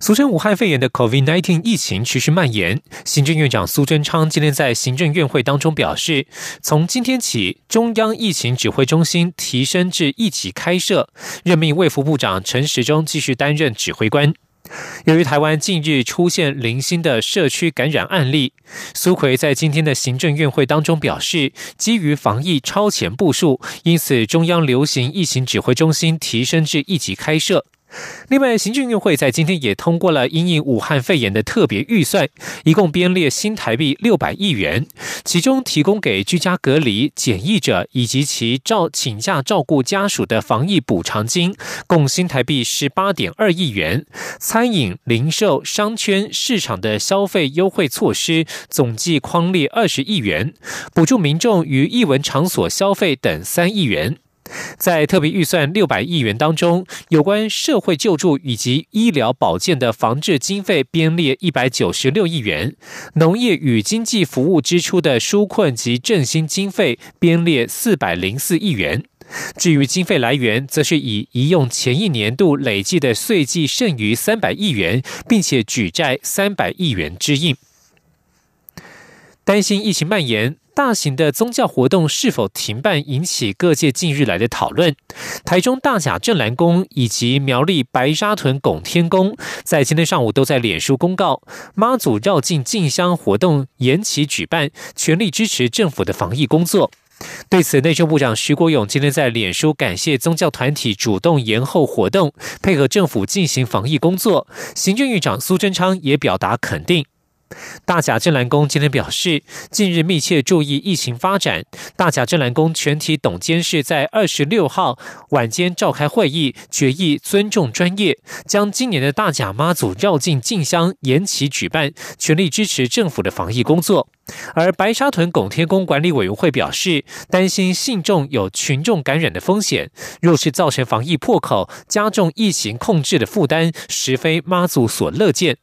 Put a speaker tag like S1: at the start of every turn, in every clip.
S1: 俗称武汉肺炎的 COVID-19 疫情持续蔓延。行政院长苏贞昌今天在行政院会当中表示，从今天起，中央疫情指挥中心提升至一级开设，任命卫福部长陈时中继续担任指挥官。由于台湾近日出现零星的社区感染案例，苏奎在今天的行政院会当中表示，基于防疫超前部署，因此中央流行疫情指挥中心提升至一级开设。另外，行政院会在今天也通过了因应武汉肺炎的特别预算，一共编列新台币六百亿元，其中提供给居家隔离检疫者以及其照请假照顾家属的防疫补偿金，共新台币十八点二亿元；餐饮、零售、商圈市场的消费优惠措施总计框列二十亿元，补助民众于艺文场所消费等三亿元。在特别预算六百亿元当中，有关社会救助以及医疗保健的防治经费编列一百九十六亿元，农业与经济服务支出的纾困及振兴经费编列四百零四亿元。至于经费来源，则是以移用前一年度累计的税计剩余三百亿元，并且举债三百亿元之应。担心疫情蔓延。大型的宗教活动是否停办，引起各界近日来的讨论。台中大甲镇澜宫以及苗栗白沙屯拱天宫，在今天上午都在脸书公告，妈祖绕境进香活动延期举办，全力支持政府的防疫工作。对此，内政部长徐国勇今天在脸书感谢宗教团体主动延后活动，配合政府进行防疫工作。行政院长苏贞昌也表达肯定。大甲镇澜宫今天表示，近日密切注意疫情发展。大甲镇澜宫全体董监事在二十六号晚间召开会议，决议尊重专业，将今年的大甲妈祖绕境进香延期举办，全力支持政府的防疫工作。而白沙屯拱天宫管理委员会表示，担心信众有群众感染的风险，若是造成防疫破口，加重疫情控制的负担，实非妈祖所乐见。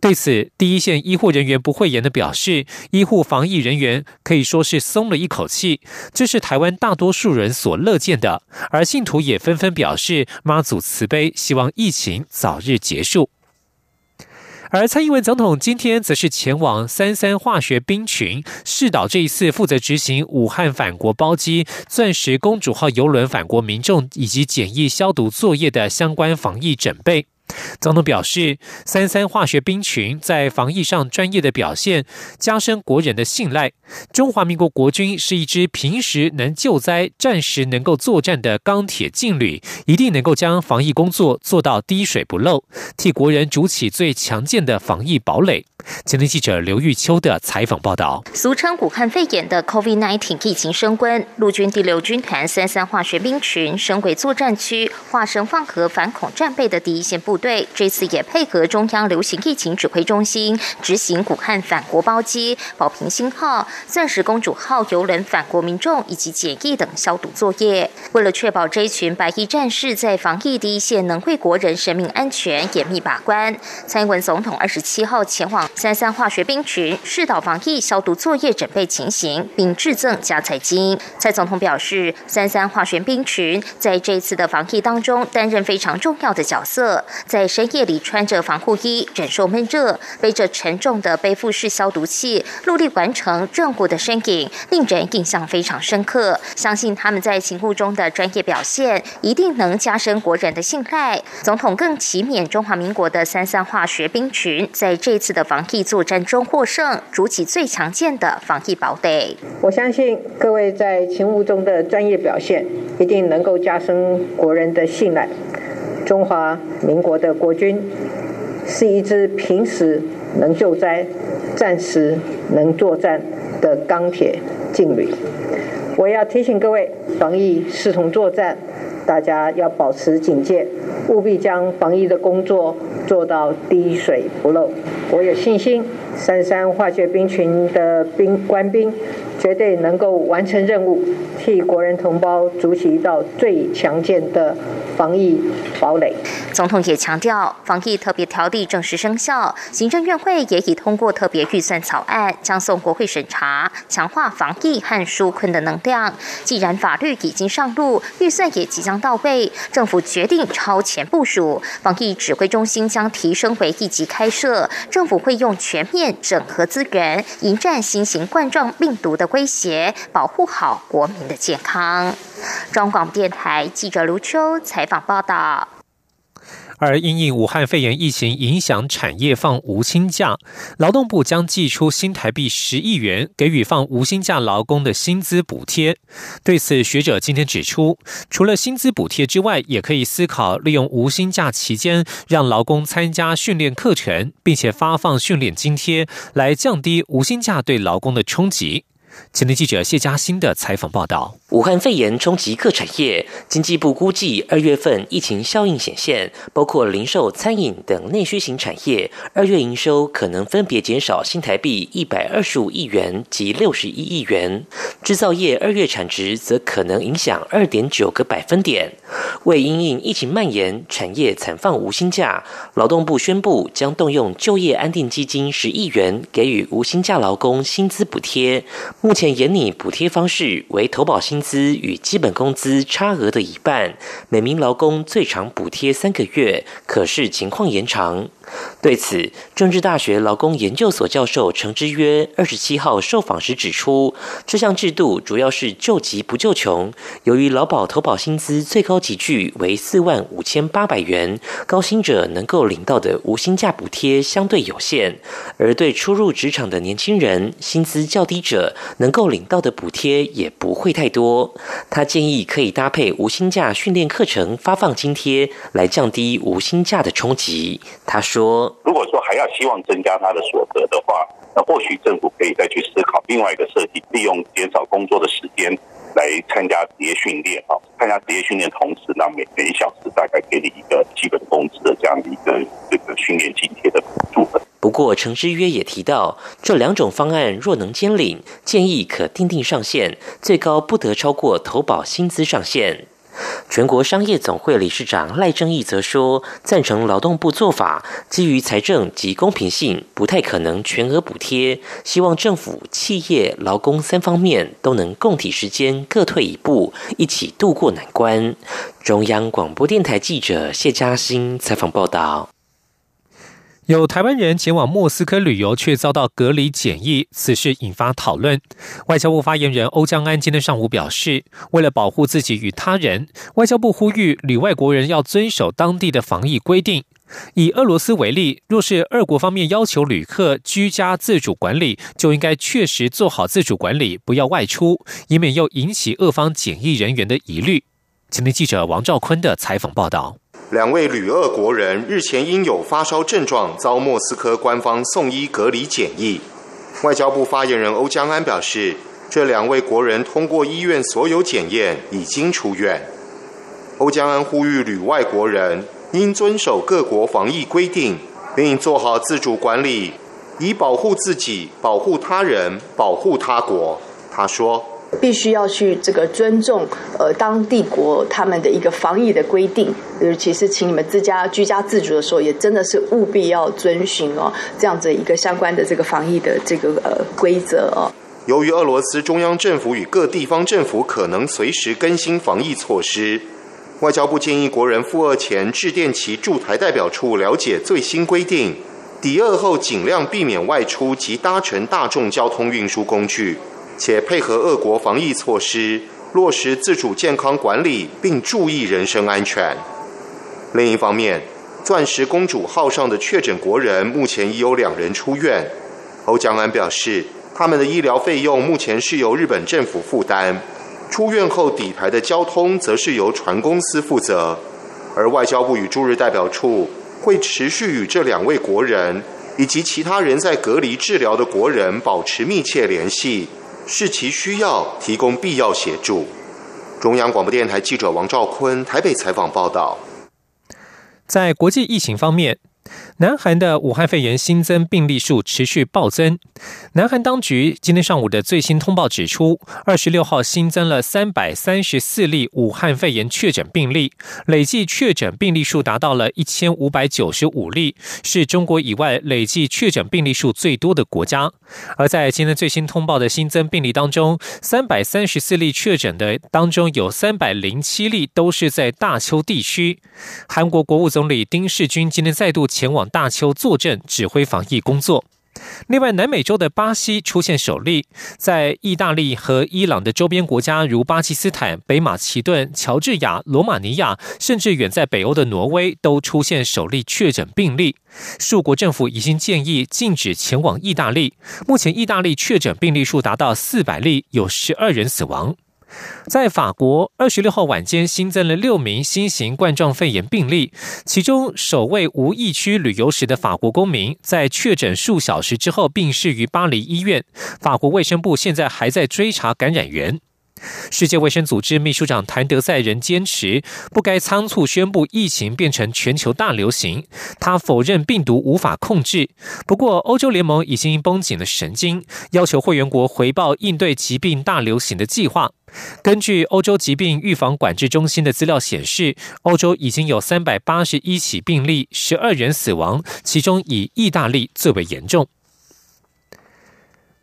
S1: 对此，第一线医护人员不讳言的表示，医护防疫人员可以说是松了一口气，这是台湾大多数人所乐见的。而信徒也纷纷表示妈祖慈悲，希望疫情早日结束。而蔡英文总统今天则是前往三三化学兵群试导这一次负责执行武汉返国包机钻石公主号邮轮返国民众以及检疫消毒作业的相关防疫准备。总统表示，三三化学兵群在防疫上专业的表现，加深国人的信赖。中华民国国军是一支平时能救灾、战时能够作战的钢铁劲旅，一定能够将防疫工作做到滴水不漏，替国人筑起最强健的防疫堡垒。前天记者刘玉秋的采访报道：
S2: 俗称武汉肺炎的 COVID-19 疫情升温，陆军第六军团三三化学兵群升为作战区，化身放河反恐战备的第一线部部队。这次也配合中央流行疫情指挥中心执行武汉返国包机、保平星号、钻石公主号邮轮返国民众以及检疫等消毒作业。为了确保这一群白衣战士在防疫第一线能为国人生命安全严密把关，蔡英文总统二十七号前往。三三化学兵群试导防疫消毒作业准备情形，并致赠加彩金。蔡总统表示，三三化学兵群在这次的防疫当中担任非常重要的角色，在深夜里穿着防护衣，忍受闷热，背着沉重的背负式消毒器，努力完成任务的身影，令人印象非常深刻。相信他们在勤务中的专业表现，一定能加深国人的信赖。总统更祈勉中华民国的三三化学兵群在这次的防。疫作战中获胜，筑起最强健的防疫堡垒。
S3: 我相信各位在勤务中的专业表现，一定能够加深国人的信赖。中华民国的国军是一支平时能救灾、战时能作战的钢铁劲旅。我要提醒各位，防疫视同作战，大家要保持警戒，务必将防疫的工作做到滴水不漏。我有信心，三三化学兵群的兵官兵。绝对能够完成任务，替国人同胞筑起一道最强健的防疫堡垒。
S2: 总统也强调，防疫特别条例正式生效，行政院会也已通过特别预算草案，将送国会审查，强化防疫和纾困的能量。既然法律已经上路，预算也即将到位，政府决定超前部署，防疫指挥中心将提升为一级开设，政府会用全面整合资源，迎战新型冠状病毒的威胁，保护好国民的健康。中广电台记者卢秋采访报道。
S1: 而因应武汉肺炎疫情影响产业放无薪假，劳动部将寄出新台币十亿元给予放无薪假劳工的薪资补贴。对此，学者今天指出，除了薪资补贴之外，也可以思考利用无薪假期间让劳工参加训练课程，并且发放训练津贴，来降低无薪假对劳工的冲击。前天记者谢嘉欣的采访报道：
S4: 武汉肺炎冲击各产业，经济部估计二月份疫情效应显现，包括零售、餐饮等内需型产业，二月营收可能分别减少新台币一百二十五亿元及六十一亿元。制造业二月产值则可能影响二点九个百分点。为因应疫情蔓延，产业惨放无薪假，劳动部宣布将动用就业安定基金十亿元，给予无薪假劳工薪资补贴。目前严拟补贴方式为投保薪资与基本工资差额的一半，每名劳工最长补贴三个月，可视情况延长。对此，政治大学劳工研究所教授程之约二十七号受访时指出，这项制度主要是救急不救穷。由于劳保投保薪资最高级距为四万五千八百元，高薪者能够领到的无薪假补贴相对有限，而对初入职场的年轻人，薪资较低者能够领到的补贴也不会太多。他建议可以搭配无薪假训练课程发放津贴，来降低无薪假的冲击。他说。
S5: 如果说还要希望增加他的所得的话，那或许政府可以再去思考另外一个设计，利用减少工作的时间来参加职业训练啊。参加职业训练同时，那每每小时大概给你一个基本工资的这样的一个这个训练津贴的部分。
S4: 不过，陈之约也提到，这两种方案若能兼领，建议可定定上限，最高不得超过投保薪资上限。全国商业总会理事长赖正义则说，赞成劳动部做法，基于财政及公平性，不太可能全额补贴。希望政府、企业、劳工三方面都能共体时间，各退一步，一起度过难关。中央广播电台记者谢嘉欣采访报道。
S1: 有台湾人前往莫斯科旅游，却遭到隔离检疫，此事引发讨论。外交部发言人欧江安今天上午表示，为了保护自己与他人，外交部呼吁旅外国人要遵守当地的防疫规定。以俄罗斯为例，若是俄国方面要求旅客居家自主管理，就应该确实做好自主管理，不要外出，以免又引起俄方检疫人员的疑虑。今天记者王兆坤的采访报道。
S6: 两位旅俄国人日前因有发烧症状，遭莫斯科官方送医隔离检疫。外交部发言人欧江安表示，这两位国人通过医院所有检验，已经出院。欧江安呼吁旅外国人应遵守各国防疫规定，并做好自主管理，以保护自己、保护他人、保护他国。他说。
S7: 必须要去这个尊重呃当地国他们的一个防疫的规定，尤其是请你们自家居家自主的时候，也真的是务必要遵循哦这样子一个相关的这个防疫的这个呃规则哦。
S6: 由于俄罗斯中央政府与各地方政府可能随时更新防疫措施，外交部建议国人赴俄前致电其驻台代表处了解最新规定，抵俄后尽量避免外出及搭乘大众交通运输工具。且配合俄国防疫措施，落实自主健康管理，并注意人身安全。另一方面，钻石公主号上的确诊国人目前已有两人出院。欧江安表示，他们的医疗费用目前是由日本政府负担，出院后底牌的交通则是由船公司负责。而外交部与驻日代表处会持续与这两位国人以及其他人在隔离治疗的国人保持密切联系。视其需要，提供必要协助。中央广播电台记者王兆坤台北采访报道。
S1: 在国际疫情方面，南韩的武汉肺炎新增病例数持续暴增。南韩当局今天上午的最新通报指出，二十六号新增了三百三十四例武汉肺炎确诊病例，累计确诊病例数达到了一千五百九十五例，是中国以外累计确诊病例数最多的国家。而在今天最新通报的新增病例当中，三百三十四例确诊的当中，有三百零七例都是在大邱地区。韩国国务总理丁世军今天再度前往大邱坐镇，指挥防疫工作。另外，南美洲的巴西出现首例，在意大利和伊朗的周边国家，如巴基斯坦、北马其顿、乔治亚、罗马尼亚，甚至远在北欧的挪威，都出现首例确诊病例。数国政府已经建议禁止前往意大利。目前，意大利确诊病例数达到四百例，有十二人死亡。在法国，二十六号晚间新增了六名新型冠状肺炎病例，其中首位无疫区旅游时的法国公民，在确诊数小时之后病逝于巴黎医院。法国卫生部现在还在追查感染源。世界卫生组织秘书长谭德赛仍坚持不该仓促宣布疫情变成全球大流行。他否认病毒无法控制。不过，欧洲联盟已经绷紧了神经，要求会员国回报应对疾病大流行的计划。根据欧洲疾病预防管制中心的资料显示，欧洲已经有三百八十一起病例，十二人死亡，其中以意大利最为严重。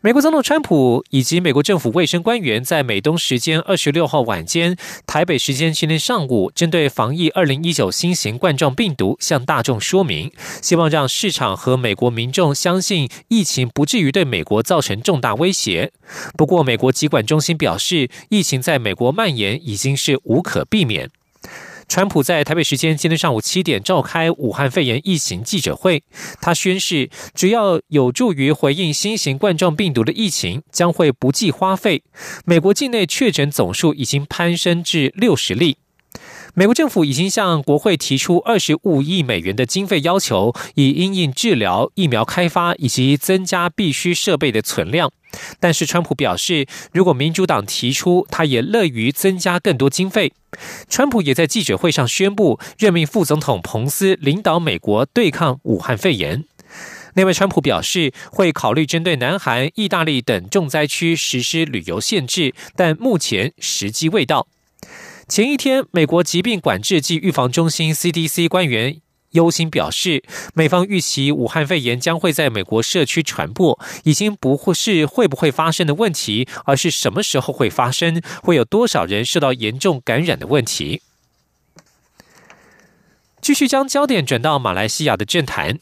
S1: 美国总统川普以及美国政府卫生官员在美东时间二十六号晚间、台北时间今天上午，针对防疫二零一九新型冠状病毒向大众说明，希望让市场和美国民众相信疫情不至于对美国造成重大威胁。不过，美国疾管中心表示，疫情在美国蔓延已经是无可避免。川普在台北时间今天上午七点召开武汉肺炎疫情记者会，他宣誓，只要有助于回应新型冠状病毒的疫情，将会不计花费。美国境内确诊总数已经攀升至六十例。美国政府已经向国会提出二十五亿美元的经费要求，以因应治疗、疫苗开发以及增加必需设备的存量。但是，川普表示，如果民主党提出，他也乐于增加更多经费。川普也在记者会上宣布，任命副总统彭斯领导美国对抗武汉肺炎。那位川普表示，会考虑针对南韩、意大利等重灾区实施旅游限制，但目前时机未到。前一天，美国疾病管制及预防中心 （CDC） 官员。忧心表示，美方预期武汉肺炎将会在美国社区传播，已经不会是会不会发生的问题，而是什么时候会发生，会有多少人受到严重感染的问题。继续将焦点转到马来西亚的政坛，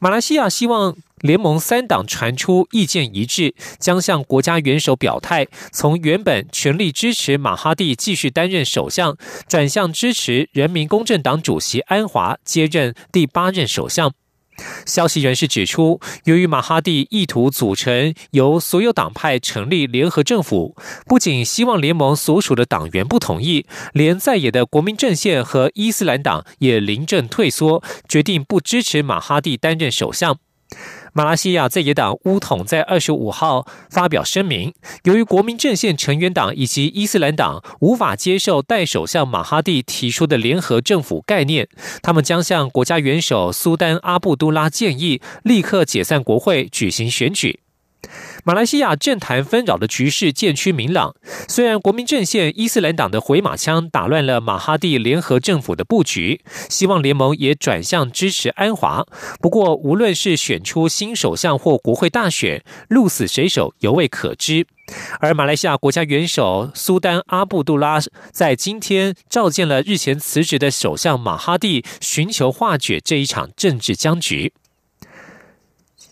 S1: 马来西亚希望。联盟三党传出意见一致，将向国家元首表态，从原本全力支持马哈蒂继续担任首相，转向支持人民公正党主席安华接任第八任首相。消息人士指出，由于马哈蒂意图组成由所有党派成立联合政府，不仅希望联盟所属的党员不同意，连在野的国民阵线和伊斯兰党也临阵退缩，决定不支持马哈蒂担任首相。马来西亚在野党乌统在二十五号发表声明，由于国民阵线成员党以及伊斯兰党无法接受代首相马哈蒂提出的联合政府概念，他们将向国家元首苏丹阿布都拉建议，立刻解散国会，举行选举。马来西亚政坛纷扰的局势渐趋明朗。虽然国民阵线伊斯兰党的回马枪打乱了马哈蒂联合政府的布局，希望联盟也转向支持安华。不过，无论是选出新首相或国会大选，鹿死谁手犹未可知。而马来西亚国家元首苏丹阿布杜拉在今天召见了日前辞职的首相马哈蒂，寻求化解这一场政治僵局。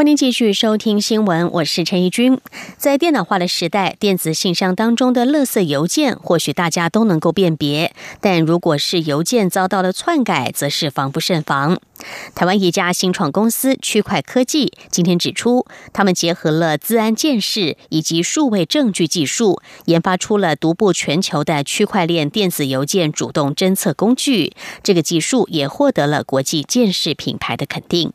S8: 欢迎继续收听新闻，我是陈怡君。在电脑化的时代，电子信箱当中的垃圾邮件，或许大家都能够辨别，但如果是邮件遭到了篡改，则是防不胜防。台湾一家新创公司区块科技今天指出，他们结合了资安建识以及数位证据技术，研发出了独步全球的区块链电子邮件主动侦测工具。这个技术也获得了国际建识品牌的肯定。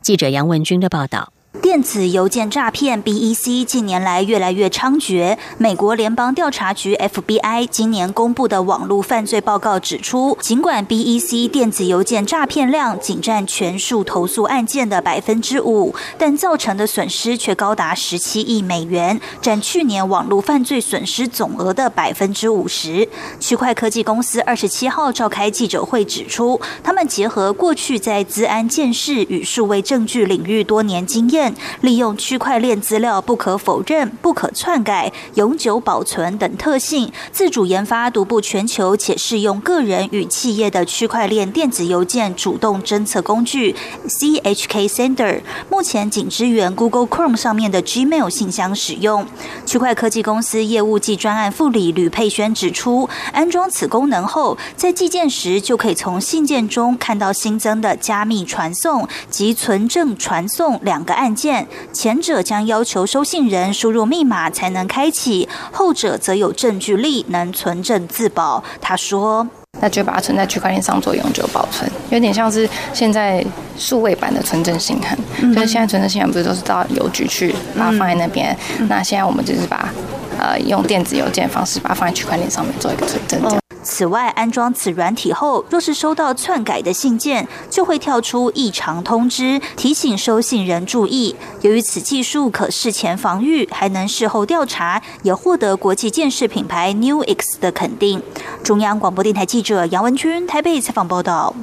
S8: 记者杨文军的报道。
S9: 电子邮件诈骗 （BEC） 近年来越来越猖獗。美国联邦调查局 （FBI） 今年公布的网络犯罪报告指出，尽管 BEC 电子邮件诈骗量仅占全数投诉案件的百分之五，但造成的损失却高达十七亿美元，占去年网络犯罪损失总额的百分之五十。区块科技公司二十七号召开记者会指出，他们结合过去在资安建识与数位证据领域多年经验。利用区块链资料不可否认、不可篡改、永久保存等特性，自主研发独步全球且适用个人与企业的区块链电子邮件主动侦测工具 CHK Sender，目前仅支援 Google Chrome 上面的 Gmail 信箱使用。区块科技公司业务暨专案副理吕佩轩指出，安装此功能后，在寄件时就可以从信件中看到新增的加密传送及存证传送两个按。件前者将要求收信人输入密码才能开启，后者则有证据力能存证自保。他说：“
S10: 那就把它存在区块链上做永久保存，有点像是现在数位版的存证信函。就是现在存证信函不是都是到邮局去把它放在那边？那现在我们就是把呃用电子邮件方式把它放在区块链上面做一个存证。”
S9: 此外，安装此软体后，若是收到篡改的信件，就会跳出异常通知，提醒收信人注意。由于此技术可事前防御，还能事后调查，也获得国际建设品牌 New X 的肯定。中央广播电台记者杨文君台北采访报道。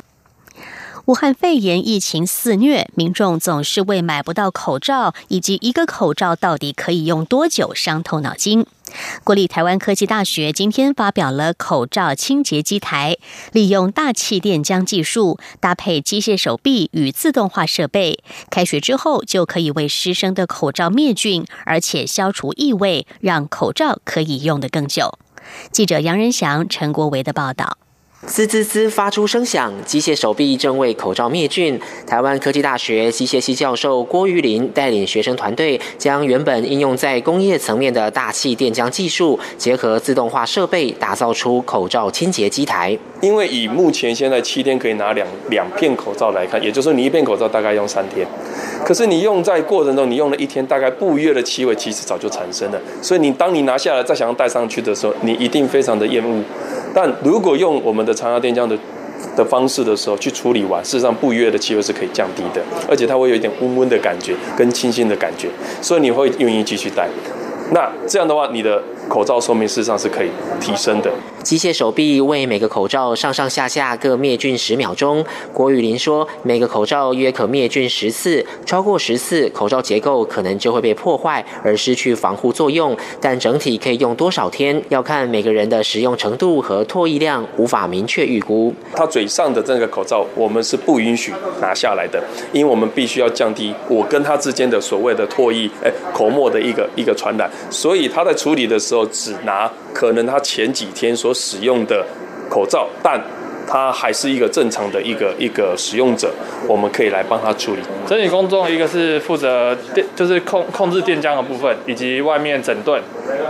S8: 武汉肺炎疫情肆虐，民众总是为买不到口罩以及一个口罩到底可以用多久伤透脑筋。国立台湾科技大学今天发表了口罩清洁机台，利用大气电浆技术搭配机械手臂与自动化设备，开学之后就可以为师生的口罩灭菌，而且消除异味，让口罩可以用得更久。记者杨仁祥、陈国维的报道。
S11: 滋滋滋发出声响，机械手臂正为口罩灭菌。台湾科技大学机械系教授郭玉林带领学生团队，将原本应用在工业层面的大气电浆技术，结合自动化设备，打造出口罩清洁机台。
S12: 因为以目前现在七天可以拿两两片口罩来看，也就是说你一片口罩大概用三天。可是你用在过程中，你用了一天，大概不约的气味其实早就产生了。所以你当你拿下来再想要戴上去的时候，你一定非常的厌恶。但如果用我们的长压电浆的的方式的时候去处理完，事实上不约的气味是可以降低的，而且它会有一点温温的感觉跟清新的感觉，所以你会愿意继续戴。那这样的话，你的口罩寿命事实上是可以提升的。
S11: 机械手臂为每个口罩上上下下各灭菌十秒钟。郭玉林说，每个口罩约可灭菌十次，超过十次，口罩结构可能就会被破坏而失去防护作用。但整体可以用多少天，要看每个人的使用程度和唾液量，无法明确预估。
S12: 他嘴上的这个口罩，我们是不允许拿下来的，因为我们必须要降低我跟他之间的所谓的唾液、哎口沫的一个一个传染。所以他在处理的时候，只拿可能他前几天所使用的口罩，但他还是一个正常的一个一个使用者，我们可以来帮他处理。
S13: 整体工作一个是负责电，就是控控制电浆的部分，以及外面整顿，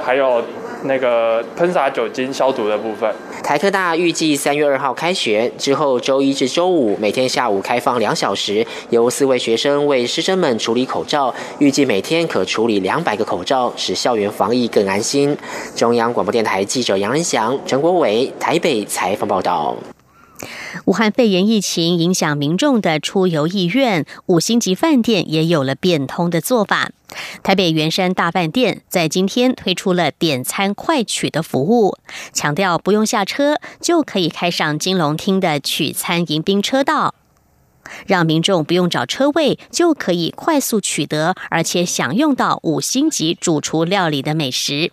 S13: 还有。那个喷洒酒精消毒的部分。
S11: 台科大预计三月二号开学之后，周一至周五每天下午开放两小时，由四位学生为师生们处理口罩，预计每天可处理两百个口罩，使校园防疫更安心。中央广播电台记者杨仁祥、陈国伟台北采访报道。
S8: 武汉肺炎疫情影响民众的出游意愿，五星级饭店也有了变通的做法。台北圆山大饭店在今天推出了点餐快取的服务，强调不用下车就可以开上金龙厅的取餐迎宾车道，让民众不用找车位就可以快速取得，而且享用到五星级主厨料理的美食。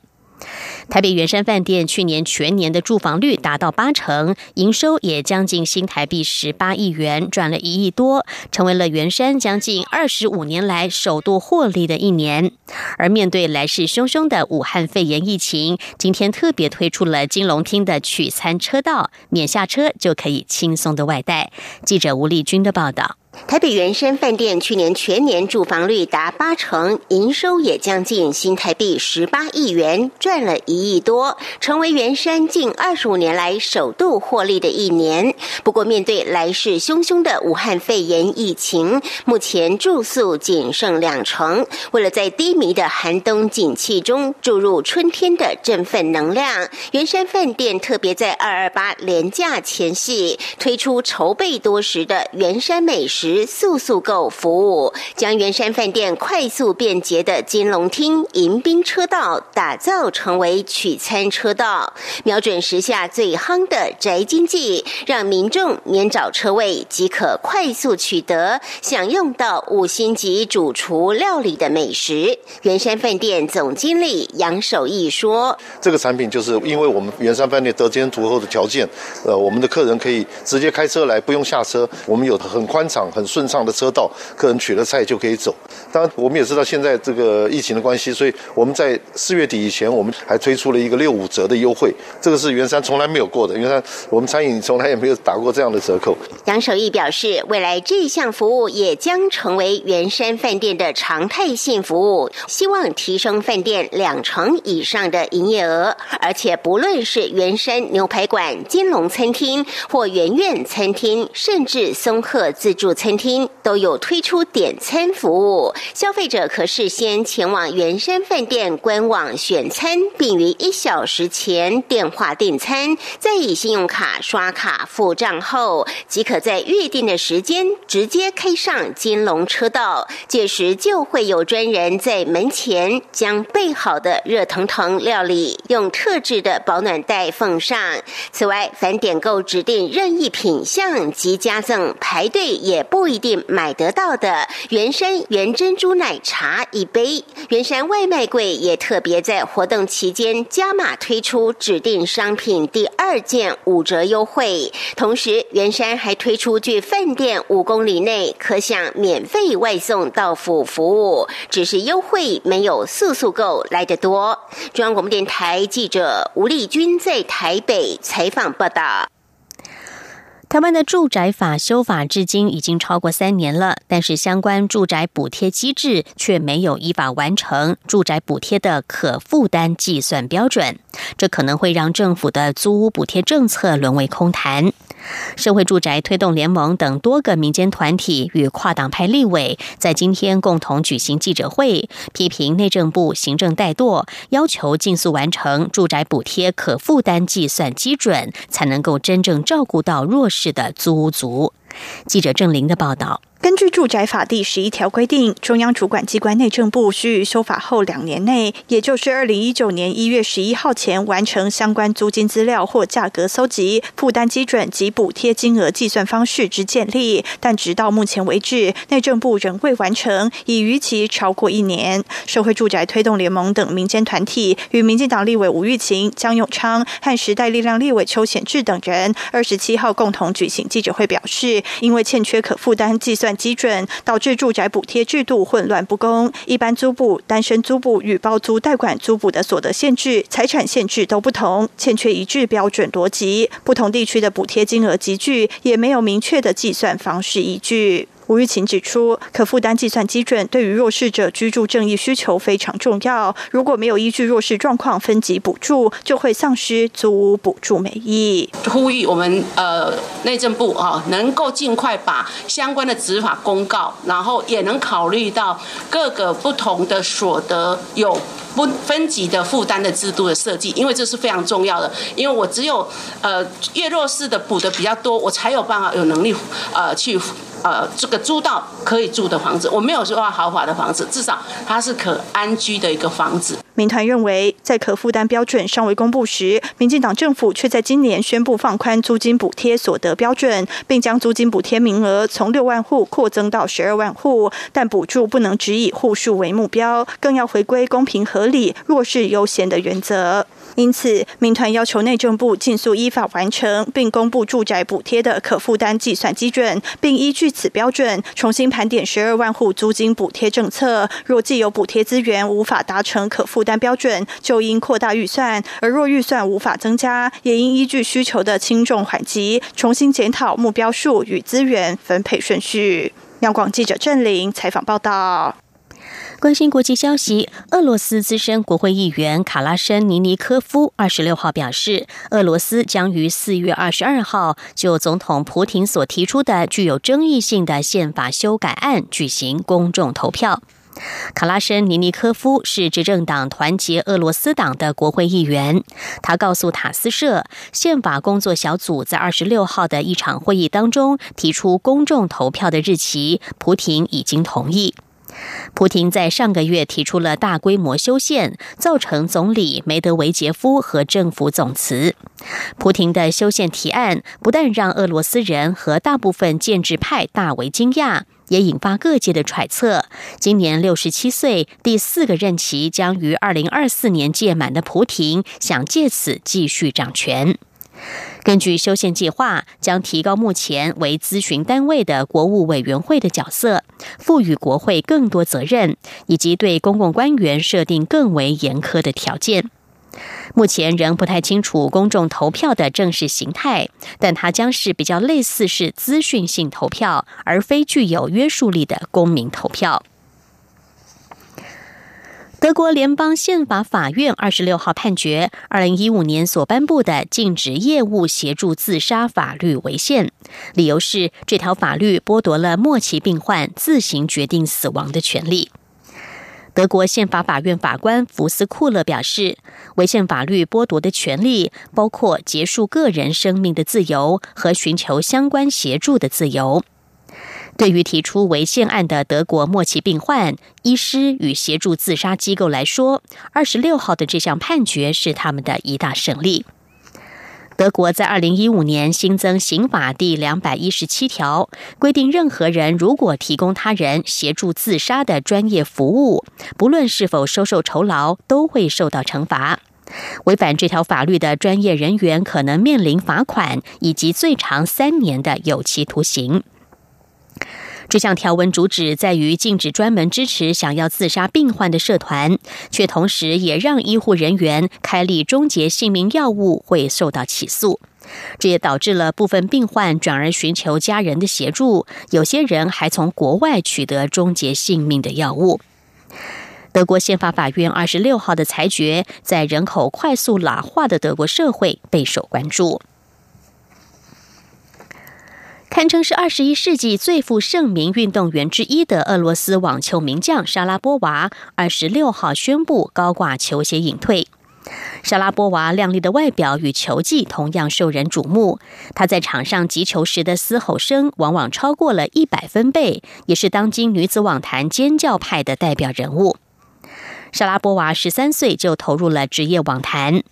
S8: 台北圆山饭店去年全年的住房率达到八成，营收也将近新台币十八亿元，赚了一亿多，成为了圆山将近二十五年来首度获利的一年。而面对来势汹汹的武汉肺炎疫情，今天特别推出了金龙厅的取餐车道，免下车就可以轻松的外带。记者吴丽君的报道。
S14: 台北圆山饭店去年全年住房率达八成，营收也将近新台币十八亿元，赚了一亿多，成为圆山近二十五年来首度获利的一年。不过，面对来势汹汹的武汉肺炎疫情，目前住宿仅剩两成。为了在低迷的寒冬景气中注入春天的振奋能量，圆山饭店特别在二二八廉价前夕推出筹备多时的圆山美食。时速速购服务，将圆山饭店快速便捷的金龙厅迎宾车道打造成为取餐车道，瞄准时下最夯的宅经济，让民众免找车位即可快速取得享用到五星级主厨料理的美食。圆山饭店总经理杨守义说：“
S15: 这个产品就是因为我们圆山饭店得天独厚的条件，呃，我们的客人可以直接开车来，不用下车，我们有很宽敞。”很顺畅的车道，客人取了菜就可以走。当然，我们也知道现在这个疫情的关系，所以我们在四月底以前，我们还推出了一个六五折的优惠。这个是元山从来没有过的，元山我们餐饮从来也没有打过这样的折扣。
S14: 杨守义表示，未来这项服务也将成为元山饭店的常态性服务，希望提升饭店两成以上的营业额。而且，不论是元山牛排馆、金龙餐厅或圆苑餐厅，甚至松鹤自助。餐厅都有推出点餐服务，消费者可事先前往圆山饭店官网选餐，并于一小时前电话订餐，再以信用卡刷卡付账后，即可在预定的时间直接开上金龙车道。届时就会有专人在门前将备好的热腾腾料理用特制的保暖袋奉上。此外，凡点购指定任意品项及加赠排队也。不一定买得到的原山原珍珠奶茶一杯，原山外卖柜也特别在活动期间加码推出指定商品第二件五折优惠，同时原山还推出距饭店五公里内可享免费外送到府服务，只是优惠没有速速购来得多。中央广播电台记者吴丽君在台北采访报道。
S8: 台湾的住宅法修法至今已经超过三年了，但是相关住宅补贴机制却没有依法完成住宅补贴的可负担计算标准，这可能会让政府的租屋补贴政策沦为空谈。社会住宅推动联盟等多个民间团体与跨党派立委在今天共同举行记者会，批评内政部行政怠惰，要求尽速完成住宅补贴可负担计算基准，才能够真正照顾到弱势的租屋族。记者郑玲的报道。
S16: 根据住宅法第十一条规定，中央主管机关内政部需于修法后两年内，也就是二零一九年一月十一号前，完成相关租金资料或价格搜集、负担基准及补贴金额计算方式之建立。但直到目前为止，内政部仍未完成，已逾期超过一年。社会住宅推动联盟等民间团体与民进党立委吴玉琴、江永昌和时代力量立委邱显志等人，二十七号共同举行记者会，表示因为欠缺可负担计算。基准导致住宅补贴制度混乱不公，一般租补、单身租补与包租代管租补的所得限制、财产限制都不同，欠缺一致标准逻辑，不同地区的补贴金额集聚也没有明确的计算方式依据。吴玉琴指出，可负担计算基准对于弱势者居住正义需求非常重要。如果没有依据弱势状况分级补助，就会丧失租屋补助美意。
S17: 呼吁我们呃内政部啊，能够尽快把相关的执法公告，然后也能考虑到各个不同的所得有不分级的负担的制度的设计，因为这是非常重要的。因为我只有呃越弱势的补的比较多，我才有办法有能力呃去。呃，这个租到可以住的房子，我没有说豪华的房子，至少它是可安居的一个房子。
S16: 民团认为，在可负担标准尚未公布时，民进党政府却在今年宣布放宽租金补贴所得标准，并将租金补贴名额从六万户扩增到十二万户，但补助不能只以户数为目标，更要回归公平合理、弱势优先的原则。因此，民团要求内政部尽速依法完成，并公布住宅补贴的可负担计算基准，并依据此标准重新盘点十二万户租金补贴政策。若既有补贴资源无法达成可负担标准，就应扩大预算；而若预算无法增加，也应依据需求的轻重缓急，重新检讨目标数与资源分配顺序。央广记者郑玲采访报道。
S8: 关心国际消息，俄罗斯资深国会议员卡拉申尼尼科夫二十六号表示，俄罗斯将于四月二十二号就总统普廷所提出的具有争议性的宪法修改案举行公众投票。卡拉申尼尼科夫是执政党团结俄罗斯党的国会议员，他告诉塔斯社，宪法工作小组在二十六号的一场会议当中提出公众投票的日期，普廷已经同意。普廷在上个月提出了大规模修宪，造成总理梅德韦杰夫和政府总辞。普廷的修宪提案不但让俄罗斯人和大部分建制派大为惊讶，也引发各界的揣测。今年六十七岁，第四个任期将于二零二四年届满的普廷，想借此继续掌权。根据修宪计划，将提高目前为咨询单位的国务委员会的角色，赋予国会更多责任，以及对公共官员设定更为严苛的条件。目前仍不太清楚公众投票的正式形态，但它将是比较类似是资讯性投票，而非具有约束力的公民投票。德国联邦宪法法院二十六号判决，二零一五年所颁布的禁止业务协助自杀法律违宪，理由是这条法律剥夺了末期病患自行决定死亡的权利。德国宪法法院法官福斯库勒表示，违宪法律剥夺的权利包括结束个人生命的自由和寻求相关协助的自由。对于提出违宪案的德国末期病患、医师与协助自杀机构来说，二十六号的这项判决是他们的一大胜利。德国在二零一五年新增刑法第两百一十七条，规定任何人如果提供他人协助自杀的专业服务，不论是否收受酬劳，都会受到惩罚。违反这条法律的专业人员可能面临罚款以及最长三年的有期徒刑。这项条文主旨在于禁止专门支持想要自杀病患的社团，却同时也让医护人员开立终结性命药物会受到起诉。这也导致了部分病患转而寻求家人的协助，有些人还从国外取得终结性命的药物。德国宪法法院二十六号的裁决，在人口快速老化的德国社会备受关注。堪称是二十一世纪最负盛名运动员之一的俄罗斯网球名将莎拉波娃，二十六号宣布高挂球鞋隐退。莎拉波娃靓丽的外表与球技同样受人瞩目，她在场上击球时的嘶吼声往往超过了一百分贝，也是当今女子网坛尖叫派的代表人物。莎拉波娃十三岁就投入了职业网坛。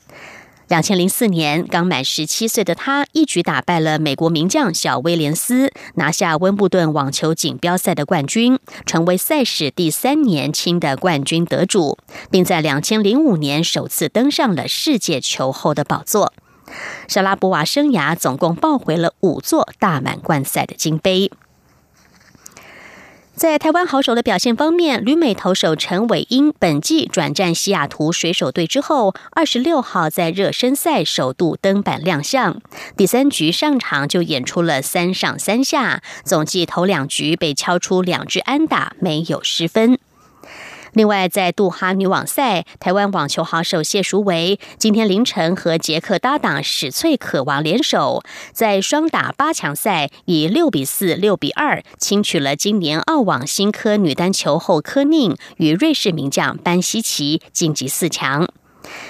S8: 两千零四年，刚满十七岁的他一举打败了美国名将小威廉斯，拿下温布顿网球锦标赛的冠军，成为赛事第三年轻的冠军得主，并在两千零五年首次登上了世界球后的宝座。莎拉波娃生涯总共抱回了五座大满贯赛的金杯。在台湾好手的表现方面，旅美投手陈伟英本季转战西雅图水手队之后，二十六号在热身赛首度登板亮相，第三局上场就演出了三上三下，总计头两局被敲出两支安打，没有失分。另外，在杜哈女网赛，台湾网球好手谢淑薇今天凌晨和捷克搭档史翠可王联手，在双打八强赛以六比四、六比二轻取了今年澳网新科女单球后柯宁与瑞士名将班希奇，晋级四强。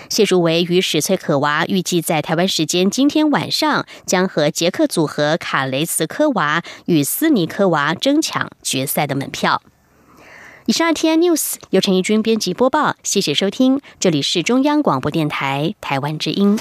S8: 谢淑薇与史翠可娃预计在台湾时间今天晚上将和捷克组合卡雷茨科娃与斯尼科娃争抢决赛的门票。以上 T N News 由陈义军编辑播报，谢谢收听，这里是中央广播电台台湾之音。